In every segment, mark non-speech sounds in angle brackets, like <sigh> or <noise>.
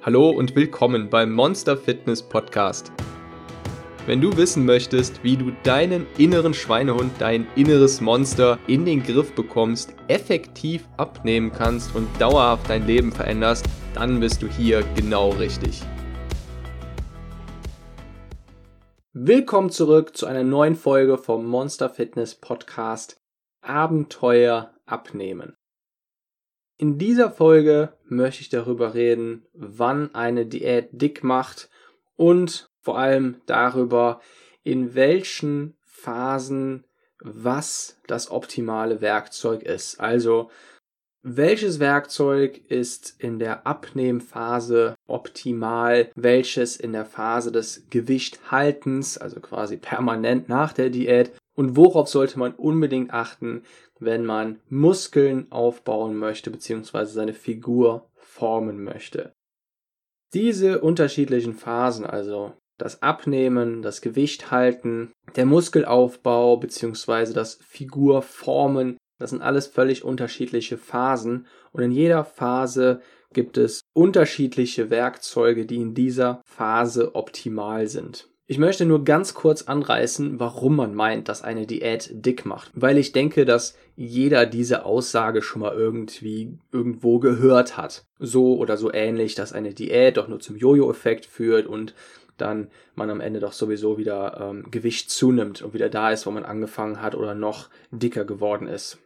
Hallo und willkommen beim Monster Fitness Podcast. Wenn du wissen möchtest, wie du deinen inneren Schweinehund, dein inneres Monster in den Griff bekommst, effektiv abnehmen kannst und dauerhaft dein Leben veränderst, dann bist du hier genau richtig. Willkommen zurück zu einer neuen Folge vom Monster Fitness Podcast Abenteuer abnehmen. In dieser Folge möchte ich darüber reden, wann eine Diät dick macht und vor allem darüber, in welchen Phasen was das optimale Werkzeug ist. Also welches Werkzeug ist in der Abnehmphase optimal, welches in der Phase des Gewichthaltens, also quasi permanent nach der Diät und worauf sollte man unbedingt achten, wenn man Muskeln aufbauen möchte bzw. seine Figur formen möchte. Diese unterschiedlichen Phasen, also das Abnehmen, das Gewicht halten, der Muskelaufbau bzw. das Figurformen, das sind alles völlig unterschiedliche Phasen und in jeder Phase gibt es unterschiedliche Werkzeuge, die in dieser Phase optimal sind. Ich möchte nur ganz kurz anreißen, warum man meint, dass eine Diät dick macht. Weil ich denke, dass jeder diese Aussage schon mal irgendwie irgendwo gehört hat. So oder so ähnlich, dass eine Diät doch nur zum Jojo-Effekt führt und dann man am Ende doch sowieso wieder ähm, Gewicht zunimmt und wieder da ist, wo man angefangen hat oder noch dicker geworden ist.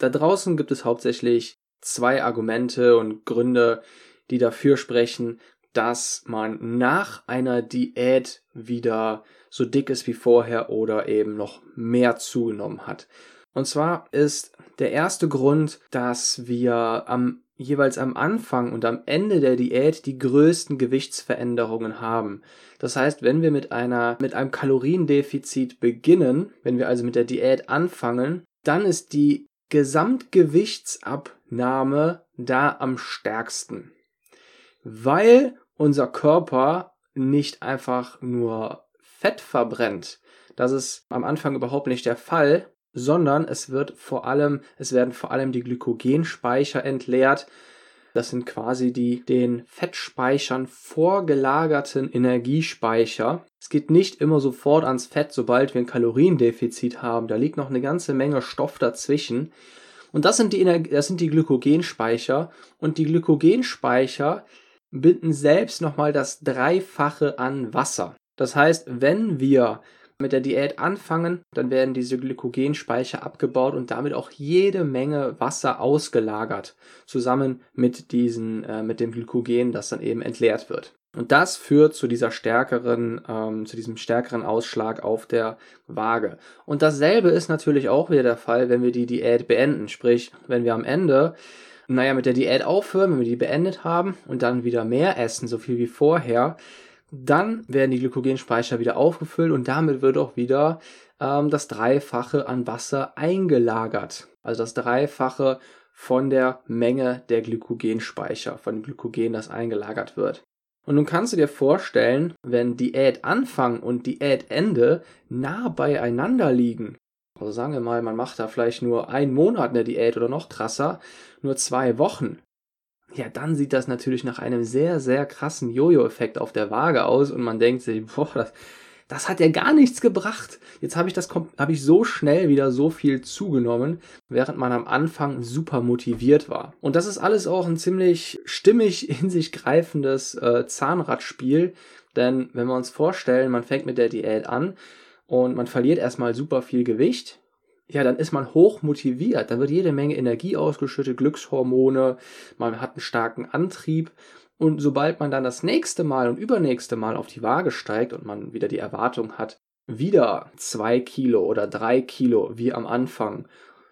Da draußen gibt es hauptsächlich zwei Argumente und Gründe, die dafür sprechen, dass man nach einer Diät wieder so dick ist wie vorher oder eben noch mehr zugenommen hat. Und zwar ist der erste Grund, dass wir am jeweils am Anfang und am Ende der Diät die größten Gewichtsveränderungen haben. Das heißt, wenn wir mit einer mit einem Kaloriendefizit beginnen, wenn wir also mit der Diät anfangen, dann ist die Gesamtgewichtsabnahme da am stärksten. Weil unser Körper nicht einfach nur Fett verbrennt. Das ist am Anfang überhaupt nicht der Fall, sondern es wird vor allem, es werden vor allem die Glykogenspeicher entleert. Das sind quasi die den Fettspeichern vorgelagerten Energiespeicher. Es geht nicht immer sofort ans Fett, sobald wir ein Kaloriendefizit haben. Da liegt noch eine ganze Menge Stoff dazwischen. Und das sind die, das sind die Glykogenspeicher. Und die Glykogenspeicher binden selbst nochmal das Dreifache an Wasser. Das heißt, wenn wir mit der Diät anfangen, dann werden diese Glykogenspeicher abgebaut und damit auch jede Menge Wasser ausgelagert, zusammen mit diesen, äh, mit dem Glykogen, das dann eben entleert wird. Und das führt zu dieser stärkeren, ähm, zu diesem stärkeren Ausschlag auf der Waage. Und dasselbe ist natürlich auch wieder der Fall, wenn wir die Diät beenden. Sprich, wenn wir am Ende naja, mit der Diät aufhören, wenn wir die beendet haben und dann wieder mehr essen, so viel wie vorher, dann werden die Glykogenspeicher wieder aufgefüllt und damit wird auch wieder ähm, das Dreifache an Wasser eingelagert. Also das Dreifache von der Menge der Glykogenspeicher, von dem Glykogen, das eingelagert wird. Und nun kannst du dir vorstellen, wenn Diätanfang und Diätende nah beieinander liegen, also sagen wir mal, man macht da vielleicht nur einen Monat eine Diät oder noch krasser, nur zwei Wochen. Ja, dann sieht das natürlich nach einem sehr, sehr krassen Jojo-Effekt auf der Waage aus und man denkt sich, boah, das, das hat ja gar nichts gebracht. Jetzt habe ich das habe ich so schnell wieder so viel zugenommen, während man am Anfang super motiviert war. Und das ist alles auch ein ziemlich stimmig <laughs> in sich greifendes äh, Zahnradspiel, denn wenn wir uns vorstellen, man fängt mit der Diät an und man verliert erstmal super viel Gewicht, ja, dann ist man hoch motiviert, dann wird jede Menge Energie ausgeschüttet, Glückshormone, man hat einen starken Antrieb. Und sobald man dann das nächste Mal und übernächste Mal auf die Waage steigt und man wieder die Erwartung hat, wieder zwei Kilo oder drei Kilo wie am Anfang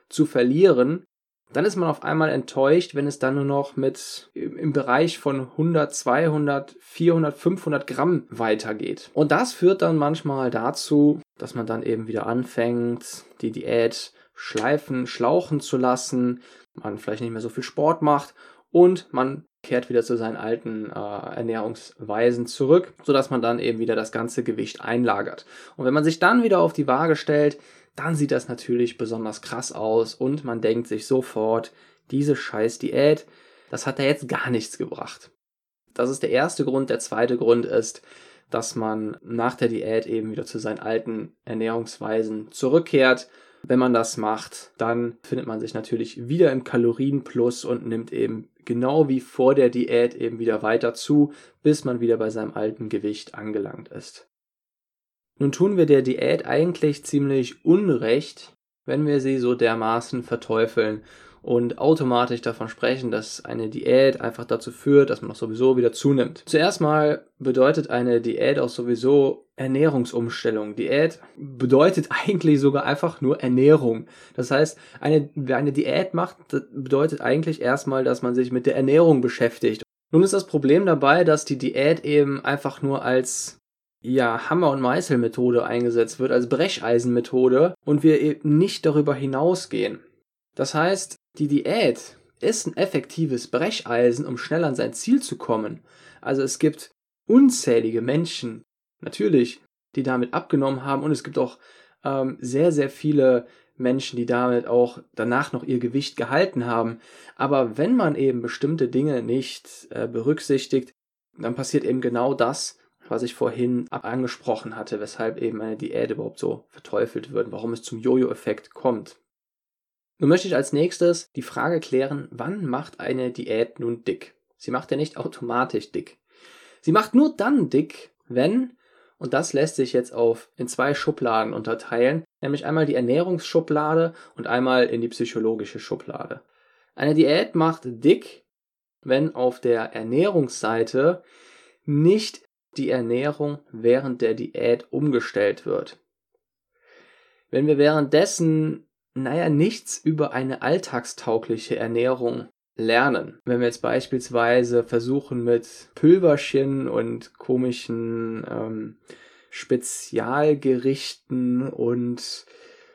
zu verlieren, dann ist man auf einmal enttäuscht, wenn es dann nur noch mit im Bereich von 100, 200, 400, 500 Gramm weitergeht. Und das führt dann manchmal dazu, dass man dann eben wieder anfängt, die Diät schleifen, schlauchen zu lassen, man vielleicht nicht mehr so viel Sport macht und man kehrt wieder zu seinen alten äh, Ernährungsweisen zurück, sodass man dann eben wieder das ganze Gewicht einlagert. Und wenn man sich dann wieder auf die Waage stellt, dann sieht das natürlich besonders krass aus und man denkt sich sofort, diese scheiß Diät, das hat ja jetzt gar nichts gebracht. Das ist der erste Grund. Der zweite Grund ist, dass man nach der Diät eben wieder zu seinen alten Ernährungsweisen zurückkehrt. Wenn man das macht, dann findet man sich natürlich wieder im Kalorienplus und nimmt eben genau wie vor der Diät eben wieder weiter zu, bis man wieder bei seinem alten Gewicht angelangt ist. Nun tun wir der Diät eigentlich ziemlich unrecht, wenn wir sie so dermaßen verteufeln und automatisch davon sprechen, dass eine Diät einfach dazu führt, dass man auch sowieso wieder zunimmt. Zuerst mal bedeutet eine Diät auch sowieso Ernährungsumstellung. Diät bedeutet <laughs> eigentlich sogar einfach nur Ernährung. Das heißt, eine, wer eine Diät macht, bedeutet eigentlich erstmal, dass man sich mit der Ernährung beschäftigt. Nun ist das Problem dabei, dass die Diät eben einfach nur als ja, Hammer- und Meißelmethode eingesetzt wird, als Brecheisenmethode und wir eben nicht darüber hinausgehen. Das heißt, die Diät ist ein effektives Brecheisen, um schnell an sein Ziel zu kommen. Also es gibt unzählige Menschen, natürlich, die damit abgenommen haben und es gibt auch ähm, sehr, sehr viele Menschen, die damit auch danach noch ihr Gewicht gehalten haben. Aber wenn man eben bestimmte Dinge nicht äh, berücksichtigt, dann passiert eben genau das, was ich vorhin angesprochen hatte, weshalb eben eine Diät überhaupt so verteufelt wird, warum es zum Jojo-Effekt kommt. Nun möchte ich als nächstes die Frage klären, wann macht eine Diät nun dick? Sie macht ja nicht automatisch dick. Sie macht nur dann dick, wenn, und das lässt sich jetzt auf in zwei Schubladen unterteilen, nämlich einmal die Ernährungsschublade und einmal in die psychologische Schublade. Eine Diät macht dick, wenn auf der Ernährungsseite nicht die Ernährung während der Diät umgestellt wird. Wenn wir währenddessen naja, nichts über eine alltagstaugliche Ernährung lernen. Wenn wir jetzt beispielsweise versuchen mit Pülverchen und komischen ähm, Spezialgerichten und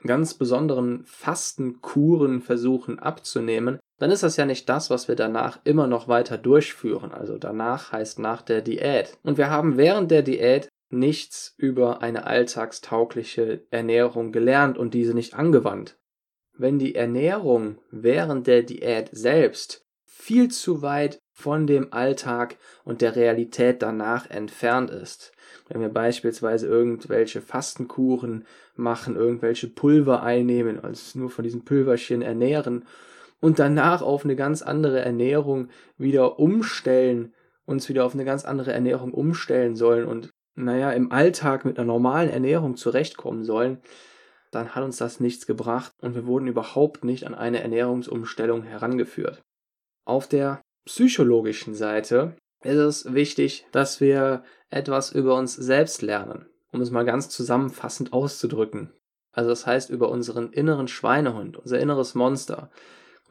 ganz besonderen Fastenkuren versuchen abzunehmen, dann ist das ja nicht das, was wir danach immer noch weiter durchführen. Also danach heißt nach der Diät. Und wir haben während der Diät nichts über eine alltagstaugliche Ernährung gelernt und diese nicht angewandt wenn die Ernährung während der Diät selbst viel zu weit von dem Alltag und der Realität danach entfernt ist. Wenn wir beispielsweise irgendwelche Fastenkuren machen, irgendwelche Pulver einnehmen, uns nur von diesen Pülverchen ernähren und danach auf eine ganz andere Ernährung wieder umstellen, uns wieder auf eine ganz andere Ernährung umstellen sollen und naja, im Alltag mit einer normalen Ernährung zurechtkommen sollen, dann hat uns das nichts gebracht und wir wurden überhaupt nicht an eine Ernährungsumstellung herangeführt. Auf der psychologischen Seite ist es wichtig, dass wir etwas über uns selbst lernen, um es mal ganz zusammenfassend auszudrücken. Also das heißt über unseren inneren Schweinehund, unser inneres Monster.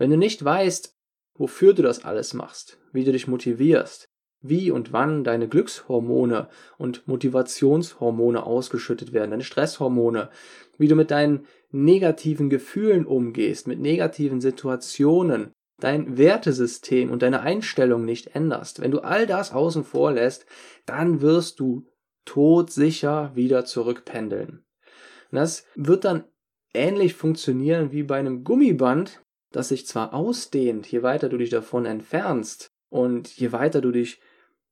Wenn du nicht weißt, wofür du das alles machst, wie du dich motivierst, wie und wann deine Glückshormone und Motivationshormone ausgeschüttet werden, deine Stresshormone, wie du mit deinen negativen Gefühlen umgehst, mit negativen Situationen, dein Wertesystem und deine Einstellung nicht änderst. Wenn du all das außen vor lässt, dann wirst du todsicher wieder zurückpendeln. Und das wird dann ähnlich funktionieren wie bei einem Gummiband, das sich zwar ausdehnt, je weiter du dich davon entfernst und je weiter du dich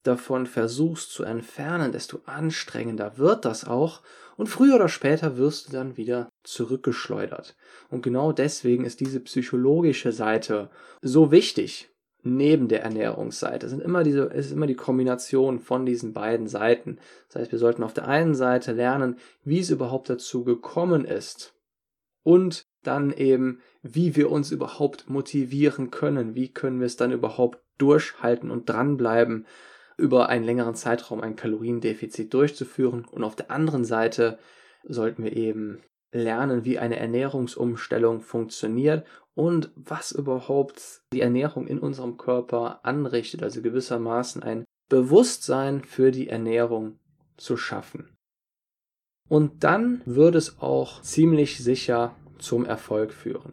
davon versuchst zu entfernen, desto anstrengender wird das auch und früher oder später wirst du dann wieder zurückgeschleudert. Und genau deswegen ist diese psychologische Seite so wichtig neben der Ernährungsseite. Es, sind immer diese, es ist immer die Kombination von diesen beiden Seiten. Das heißt, wir sollten auf der einen Seite lernen, wie es überhaupt dazu gekommen ist und dann eben, wie wir uns überhaupt motivieren können, wie können wir es dann überhaupt durchhalten und dranbleiben über einen längeren Zeitraum ein Kaloriendefizit durchzuführen. Und auf der anderen Seite sollten wir eben lernen, wie eine Ernährungsumstellung funktioniert und was überhaupt die Ernährung in unserem Körper anrichtet, also gewissermaßen ein Bewusstsein für die Ernährung zu schaffen. Und dann wird es auch ziemlich sicher zum Erfolg führen.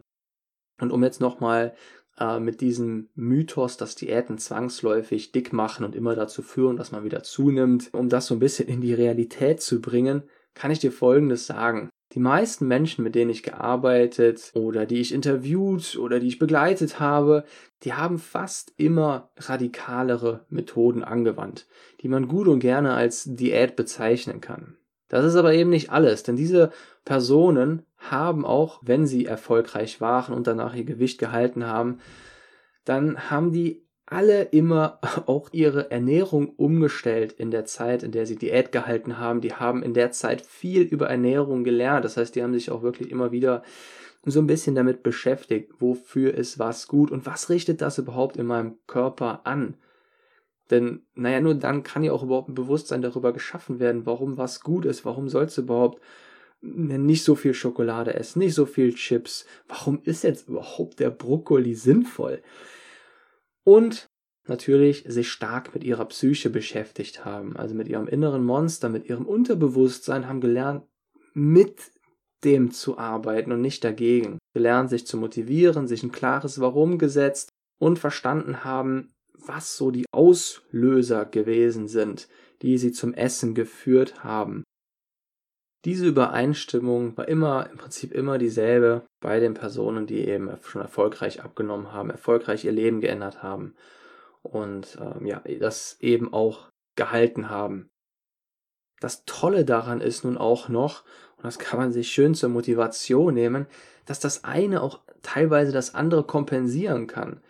Und um jetzt nochmal äh, mit diesem Mythos, dass Diäten zwangsläufig dick machen und immer dazu führen, dass man wieder zunimmt, um das so ein bisschen in die Realität zu bringen, kann ich dir Folgendes sagen. Die meisten Menschen, mit denen ich gearbeitet oder die ich interviewt oder die ich begleitet habe, die haben fast immer radikalere Methoden angewandt, die man gut und gerne als Diät bezeichnen kann. Das ist aber eben nicht alles, denn diese Personen haben auch, wenn sie erfolgreich waren und danach ihr Gewicht gehalten haben, dann haben die alle immer <laughs> auch ihre Ernährung umgestellt in der Zeit, in der sie Diät gehalten haben. Die haben in der Zeit viel über Ernährung gelernt. Das heißt, die haben sich auch wirklich immer wieder so ein bisschen damit beschäftigt, wofür ist was gut und was richtet das überhaupt in meinem Körper an. Denn, naja, nur dann kann ja auch überhaupt ein Bewusstsein darüber geschaffen werden, warum was gut ist, warum sollst du überhaupt nicht so viel Schokolade essen, nicht so viel Chips, warum ist jetzt überhaupt der Brokkoli sinnvoll? und natürlich sich stark mit ihrer Psyche beschäftigt haben, also mit ihrem inneren Monster, mit ihrem Unterbewusstsein, haben gelernt, mit dem zu arbeiten und nicht dagegen. Gelernt, sich zu motivieren, sich ein klares Warum gesetzt und verstanden haben, was so die Auslöser gewesen sind, die sie zum Essen geführt haben. Diese Übereinstimmung war immer, im Prinzip immer dieselbe bei den Personen, die eben schon erfolgreich abgenommen haben, erfolgreich ihr Leben geändert haben und ähm, ja, das eben auch gehalten haben. Das Tolle daran ist nun auch noch, und das kann man sich schön zur Motivation nehmen, dass das eine auch teilweise das andere kompensieren kann.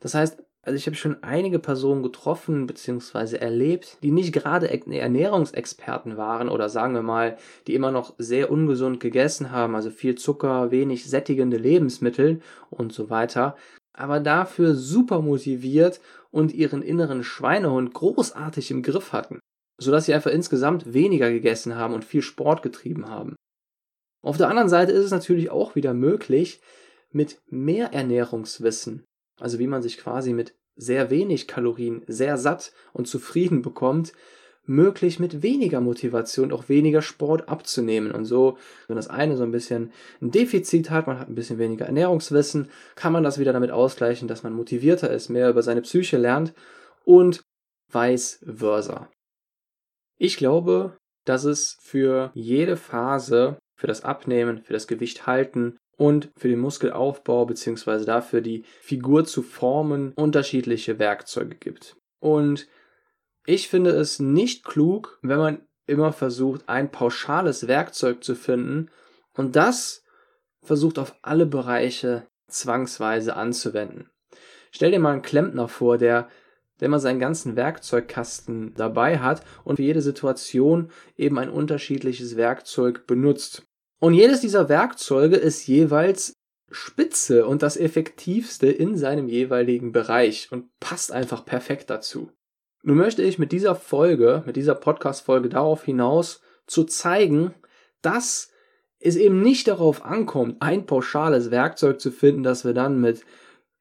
Das heißt, also ich habe schon einige Personen getroffen bzw. erlebt, die nicht gerade Ernährungsexperten waren oder sagen wir mal, die immer noch sehr ungesund gegessen haben, also viel Zucker, wenig sättigende Lebensmittel und so weiter, aber dafür super motiviert und ihren inneren Schweinehund großartig im Griff hatten, sodass sie einfach insgesamt weniger gegessen haben und viel Sport getrieben haben. Auf der anderen Seite ist es natürlich auch wieder möglich, mit mehr Ernährungswissen also wie man sich quasi mit sehr wenig Kalorien sehr satt und zufrieden bekommt, möglich mit weniger Motivation auch weniger Sport abzunehmen. Und so, wenn das eine so ein bisschen ein Defizit hat, man hat ein bisschen weniger Ernährungswissen, kann man das wieder damit ausgleichen, dass man motivierter ist, mehr über seine Psyche lernt und vice versa. Ich glaube, dass es für jede Phase, für das Abnehmen, für das Gewicht halten und für den Muskelaufbau bzw. dafür die Figur zu formen unterschiedliche Werkzeuge gibt. Und ich finde es nicht klug, wenn man immer versucht, ein pauschales Werkzeug zu finden und das versucht auf alle Bereiche zwangsweise anzuwenden. Stell dir mal einen Klempner vor, der der man seinen ganzen Werkzeugkasten dabei hat und für jede Situation eben ein unterschiedliches Werkzeug benutzt. Und jedes dieser Werkzeuge ist jeweils spitze und das effektivste in seinem jeweiligen Bereich und passt einfach perfekt dazu. Nun möchte ich mit dieser Folge, mit dieser Podcast-Folge darauf hinaus zu zeigen, dass es eben nicht darauf ankommt, ein pauschales Werkzeug zu finden, das wir dann mit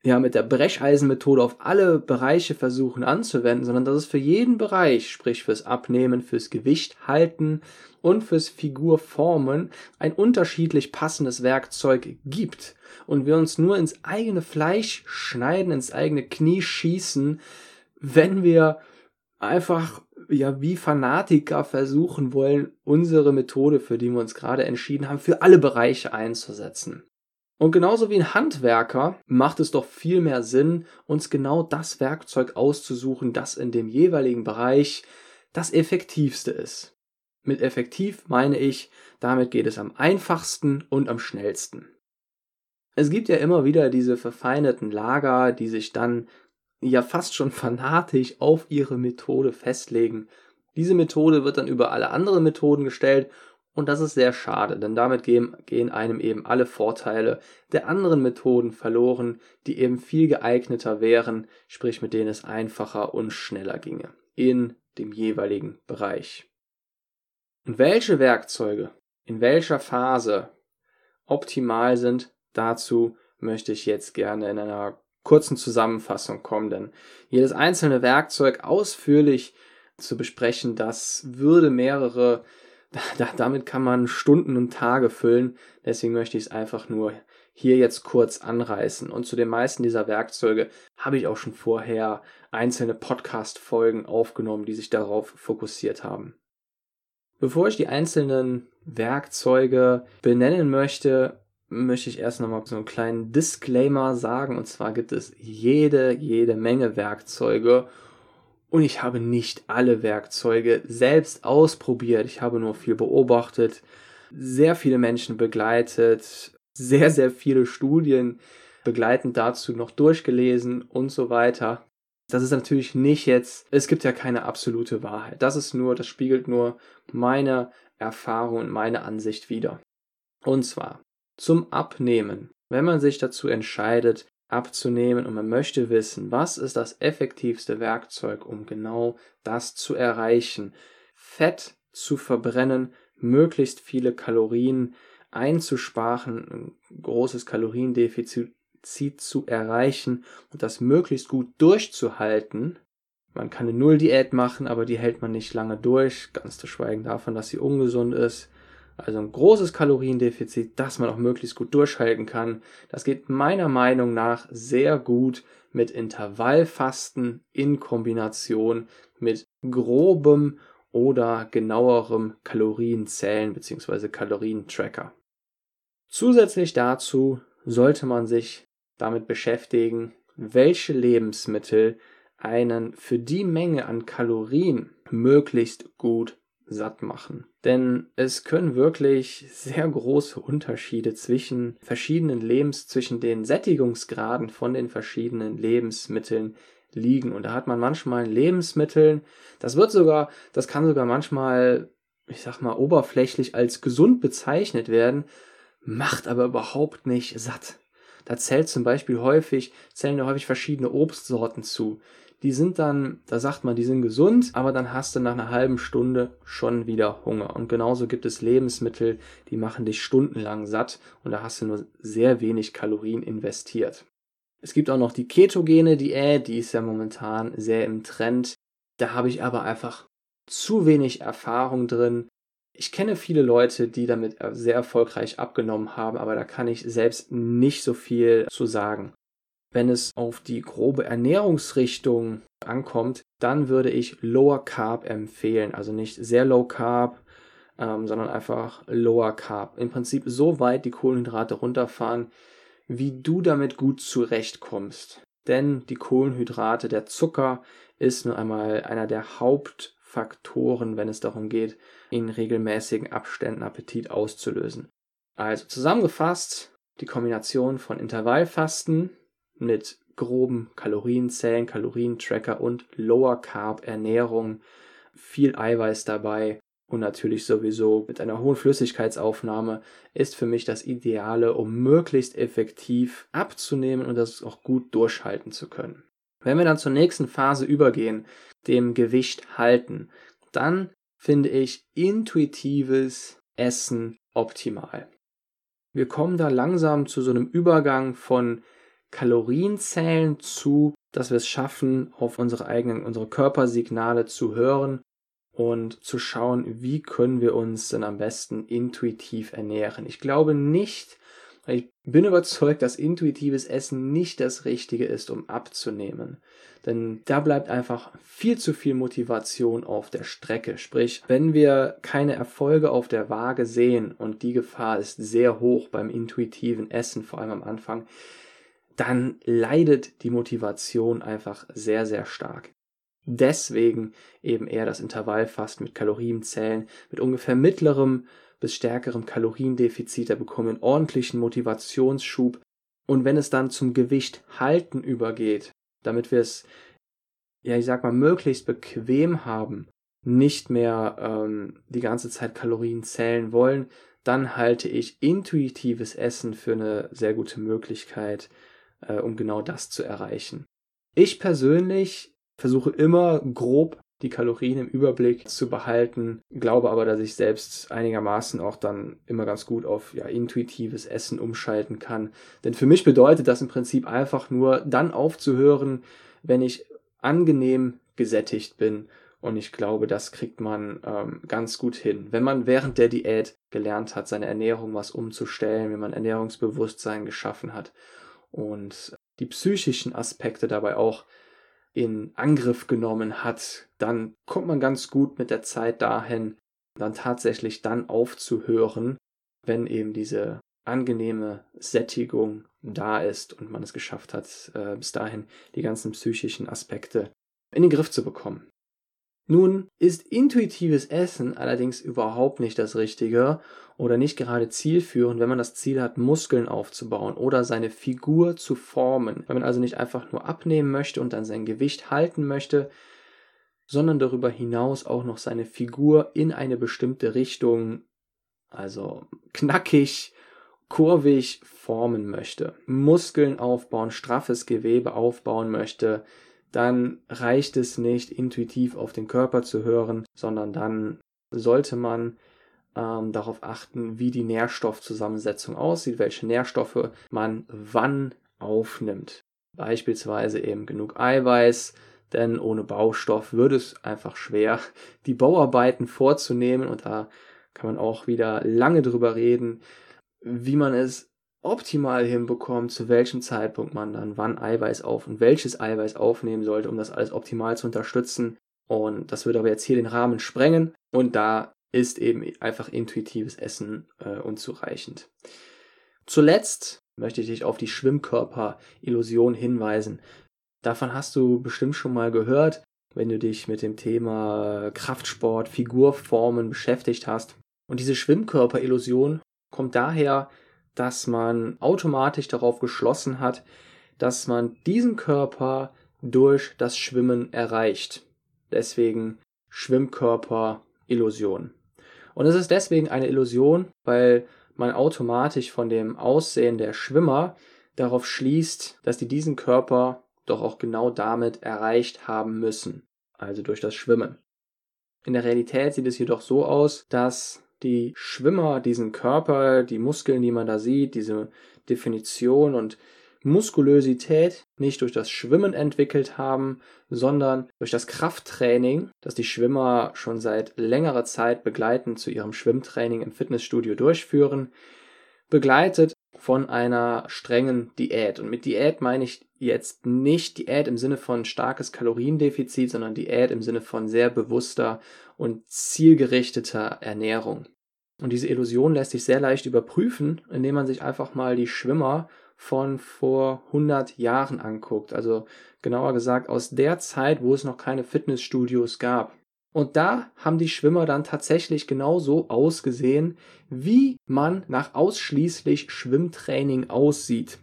ja, mit der Brecheisenmethode auf alle Bereiche versuchen anzuwenden, sondern dass es für jeden Bereich, sprich fürs Abnehmen, fürs Gewicht halten und fürs Figurformen ein unterschiedlich passendes Werkzeug gibt und wir uns nur ins eigene Fleisch schneiden, ins eigene Knie schießen, wenn wir einfach ja wie Fanatiker versuchen wollen, unsere Methode, für die wir uns gerade entschieden haben, für alle Bereiche einzusetzen. Und genauso wie ein Handwerker macht es doch viel mehr Sinn, uns genau das Werkzeug auszusuchen, das in dem jeweiligen Bereich das effektivste ist. Mit effektiv meine ich, damit geht es am einfachsten und am schnellsten. Es gibt ja immer wieder diese verfeinerten Lager, die sich dann ja fast schon fanatisch auf ihre Methode festlegen. Diese Methode wird dann über alle anderen Methoden gestellt und das ist sehr schade, denn damit gehen, gehen einem eben alle Vorteile der anderen Methoden verloren, die eben viel geeigneter wären, sprich mit denen es einfacher und schneller ginge in dem jeweiligen Bereich. Und welche Werkzeuge in welcher Phase optimal sind, dazu möchte ich jetzt gerne in einer kurzen Zusammenfassung kommen, denn jedes einzelne Werkzeug ausführlich zu besprechen, das würde mehrere da, damit kann man Stunden und Tage füllen. Deswegen möchte ich es einfach nur hier jetzt kurz anreißen. Und zu den meisten dieser Werkzeuge habe ich auch schon vorher einzelne Podcast-Folgen aufgenommen, die sich darauf fokussiert haben. Bevor ich die einzelnen Werkzeuge benennen möchte, möchte ich erst nochmal so einen kleinen Disclaimer sagen. Und zwar gibt es jede, jede Menge Werkzeuge. Und ich habe nicht alle Werkzeuge selbst ausprobiert. Ich habe nur viel beobachtet, sehr viele Menschen begleitet, sehr, sehr viele Studien begleitend dazu noch durchgelesen und so weiter. Das ist natürlich nicht jetzt, es gibt ja keine absolute Wahrheit. Das ist nur, das spiegelt nur meine Erfahrung und meine Ansicht wider. Und zwar zum Abnehmen. Wenn man sich dazu entscheidet, abzunehmen und man möchte wissen, was ist das effektivste Werkzeug, um genau das zu erreichen, Fett zu verbrennen, möglichst viele Kalorien einzusparen, ein großes Kaloriendefizit zu erreichen und das möglichst gut durchzuhalten. Man kann eine Null-Diät machen, aber die hält man nicht lange durch, ganz zu schweigen davon, dass sie ungesund ist. Also ein großes Kaloriendefizit, das man auch möglichst gut durchhalten kann. Das geht meiner Meinung nach sehr gut mit Intervallfasten in Kombination mit grobem oder genauerem Kalorienzählen bzw. Kalorientracker. Zusätzlich dazu sollte man sich damit beschäftigen, welche Lebensmittel einen für die Menge an Kalorien möglichst gut satt machen. Denn es können wirklich sehr große Unterschiede zwischen verschiedenen Lebens, zwischen den Sättigungsgraden von den verschiedenen Lebensmitteln liegen. Und da hat man manchmal Lebensmitteln, das wird sogar, das kann sogar manchmal, ich sag mal, oberflächlich als gesund bezeichnet werden, macht aber überhaupt nicht satt. Da zählt zum Beispiel häufig, zählen häufig verschiedene Obstsorten zu die sind dann, da sagt man, die sind gesund, aber dann hast du nach einer halben Stunde schon wieder Hunger. Und genauso gibt es Lebensmittel, die machen dich stundenlang satt und da hast du nur sehr wenig Kalorien investiert. Es gibt auch noch die ketogene Diät, die ist ja momentan sehr im Trend. Da habe ich aber einfach zu wenig Erfahrung drin. Ich kenne viele Leute, die damit sehr erfolgreich abgenommen haben, aber da kann ich selbst nicht so viel zu sagen. Wenn es auf die grobe Ernährungsrichtung ankommt, dann würde ich Lower Carb empfehlen. Also nicht sehr Low Carb, ähm, sondern einfach Lower Carb. Im Prinzip so weit die Kohlenhydrate runterfahren, wie du damit gut zurechtkommst. Denn die Kohlenhydrate, der Zucker ist nun einmal einer der Hauptfaktoren, wenn es darum geht, in regelmäßigen Abständen Appetit auszulösen. Also zusammengefasst, die Kombination von Intervallfasten, mit groben Kalorienzählen, Kalorientracker und Lower Carb Ernährung, viel Eiweiß dabei und natürlich sowieso mit einer hohen Flüssigkeitsaufnahme ist für mich das Ideale, um möglichst effektiv abzunehmen und das auch gut durchhalten zu können. Wenn wir dann zur nächsten Phase übergehen, dem Gewicht halten, dann finde ich intuitives Essen optimal. Wir kommen da langsam zu so einem Übergang von Kalorienzählen zu, dass wir es schaffen, auf unsere eigenen, unsere Körpersignale zu hören und zu schauen, wie können wir uns denn am besten intuitiv ernähren. Ich glaube nicht, ich bin überzeugt, dass intuitives Essen nicht das Richtige ist, um abzunehmen. Denn da bleibt einfach viel zu viel Motivation auf der Strecke. Sprich, wenn wir keine Erfolge auf der Waage sehen und die Gefahr ist sehr hoch beim intuitiven Essen, vor allem am Anfang, dann leidet die Motivation einfach sehr, sehr stark. Deswegen eben eher das Intervallfasten mit Kalorienzählen, mit ungefähr mittlerem bis stärkerem Kaloriendefizit, da bekommen wir einen ordentlichen Motivationsschub. Und wenn es dann zum Gewicht halten übergeht, damit wir es, ja, ich sag mal, möglichst bequem haben, nicht mehr ähm, die ganze Zeit Kalorien zählen wollen, dann halte ich intuitives Essen für eine sehr gute Möglichkeit, äh, um genau das zu erreichen. Ich persönlich versuche immer grob die Kalorien im Überblick zu behalten, glaube aber, dass ich selbst einigermaßen auch dann immer ganz gut auf ja, intuitives Essen umschalten kann. Denn für mich bedeutet das im Prinzip einfach nur dann aufzuhören, wenn ich angenehm gesättigt bin. Und ich glaube, das kriegt man ähm, ganz gut hin. Wenn man während der Diät gelernt hat, seine Ernährung was umzustellen, wenn man Ernährungsbewusstsein geschaffen hat und die psychischen Aspekte dabei auch in Angriff genommen hat, dann kommt man ganz gut mit der Zeit dahin, dann tatsächlich dann aufzuhören, wenn eben diese angenehme Sättigung da ist und man es geschafft hat, äh, bis dahin die ganzen psychischen Aspekte in den Griff zu bekommen. Nun ist intuitives Essen allerdings überhaupt nicht das Richtige oder nicht gerade zielführend, wenn man das Ziel hat, Muskeln aufzubauen oder seine Figur zu formen. Wenn man also nicht einfach nur abnehmen möchte und dann sein Gewicht halten möchte, sondern darüber hinaus auch noch seine Figur in eine bestimmte Richtung, also knackig, kurvig formen möchte, Muskeln aufbauen, straffes Gewebe aufbauen möchte, dann reicht es nicht, intuitiv auf den Körper zu hören, sondern dann sollte man ähm, darauf achten, wie die Nährstoffzusammensetzung aussieht, welche Nährstoffe man wann aufnimmt. Beispielsweise eben genug Eiweiß, denn ohne Baustoff würde es einfach schwer, die Bauarbeiten vorzunehmen und da kann man auch wieder lange drüber reden, wie man es optimal hinbekommt, zu welchem Zeitpunkt man dann wann Eiweiß auf und welches Eiweiß aufnehmen sollte, um das alles optimal zu unterstützen. Und das würde aber jetzt hier den Rahmen sprengen und da ist eben einfach intuitives Essen äh, unzureichend. Zuletzt möchte ich dich auf die Schwimmkörper-Illusion hinweisen. Davon hast du bestimmt schon mal gehört, wenn du dich mit dem Thema Kraftsport, Figurformen beschäftigt hast. Und diese Schwimmkörper-Illusion kommt daher, dass man automatisch darauf geschlossen hat, dass man diesen Körper durch das Schwimmen erreicht. Deswegen Schwimmkörper-Illusion. Und es ist deswegen eine Illusion, weil man automatisch von dem Aussehen der Schwimmer darauf schließt, dass die diesen Körper doch auch genau damit erreicht haben müssen, also durch das Schwimmen. In der Realität sieht es jedoch so aus, dass die Schwimmer diesen Körper, die Muskeln, die man da sieht, diese Definition und Muskulösität nicht durch das Schwimmen entwickelt haben, sondern durch das Krafttraining, das die Schwimmer schon seit längerer Zeit begleitend zu ihrem Schwimmtraining im Fitnessstudio durchführen, begleitet von einer strengen Diät. Und mit Diät meine ich jetzt nicht Diät im Sinne von starkes Kaloriendefizit, sondern Diät im Sinne von sehr bewusster und zielgerichteter Ernährung. Und diese Illusion lässt sich sehr leicht überprüfen, indem man sich einfach mal die Schwimmer von vor 100 Jahren anguckt. Also genauer gesagt aus der Zeit, wo es noch keine Fitnessstudios gab. Und da haben die Schwimmer dann tatsächlich genauso ausgesehen, wie man nach ausschließlich Schwimmtraining aussieht.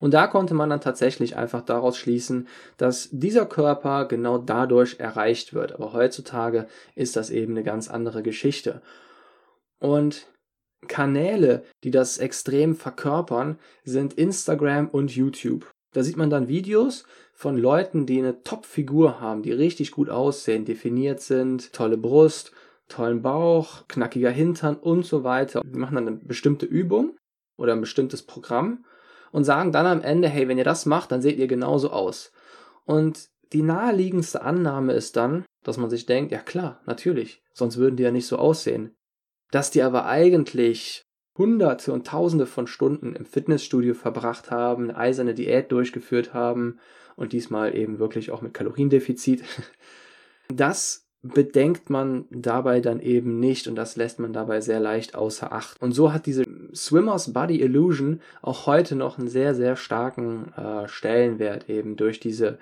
Und da konnte man dann tatsächlich einfach daraus schließen, dass dieser Körper genau dadurch erreicht wird. Aber heutzutage ist das eben eine ganz andere Geschichte. Und Kanäle, die das extrem verkörpern, sind Instagram und YouTube. Da sieht man dann Videos von Leuten, die eine Top-Figur haben, die richtig gut aussehen, definiert sind, tolle Brust, tollen Bauch, knackiger Hintern und so weiter. Die machen dann eine bestimmte Übung oder ein bestimmtes Programm und sagen dann am Ende, hey, wenn ihr das macht, dann seht ihr genauso aus. Und die naheliegendste Annahme ist dann, dass man sich denkt, ja klar, natürlich, sonst würden die ja nicht so aussehen. Dass die aber eigentlich Hunderte und Tausende von Stunden im Fitnessstudio verbracht haben, eine eiserne Diät durchgeführt haben und diesmal eben wirklich auch mit Kaloriendefizit. <laughs> Das bedenkt man dabei dann eben nicht und das lässt man dabei sehr leicht außer Acht. Und so hat diese Swimmers Body Illusion auch heute noch einen sehr, sehr starken äh, Stellenwert eben durch diese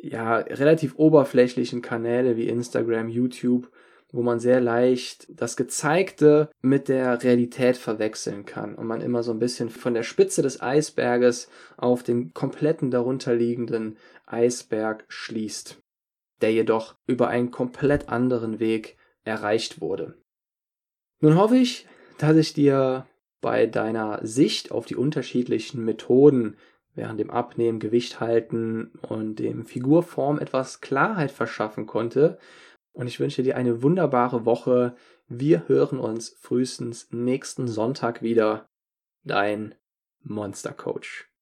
ja relativ oberflächlichen Kanäle wie Instagram, YouTube, wo man sehr leicht das Gezeigte mit der Realität verwechseln kann und man immer so ein bisschen von der Spitze des Eisberges auf den kompletten darunterliegenden Eisberg schließt der jedoch über einen komplett anderen Weg erreicht wurde. Nun hoffe ich, dass ich dir bei deiner Sicht auf die unterschiedlichen Methoden während dem Abnehmen, Gewicht halten und dem Figurform etwas Klarheit verschaffen konnte. Und ich wünsche dir eine wunderbare Woche. Wir hören uns frühestens nächsten Sonntag wieder. Dein Monster Coach.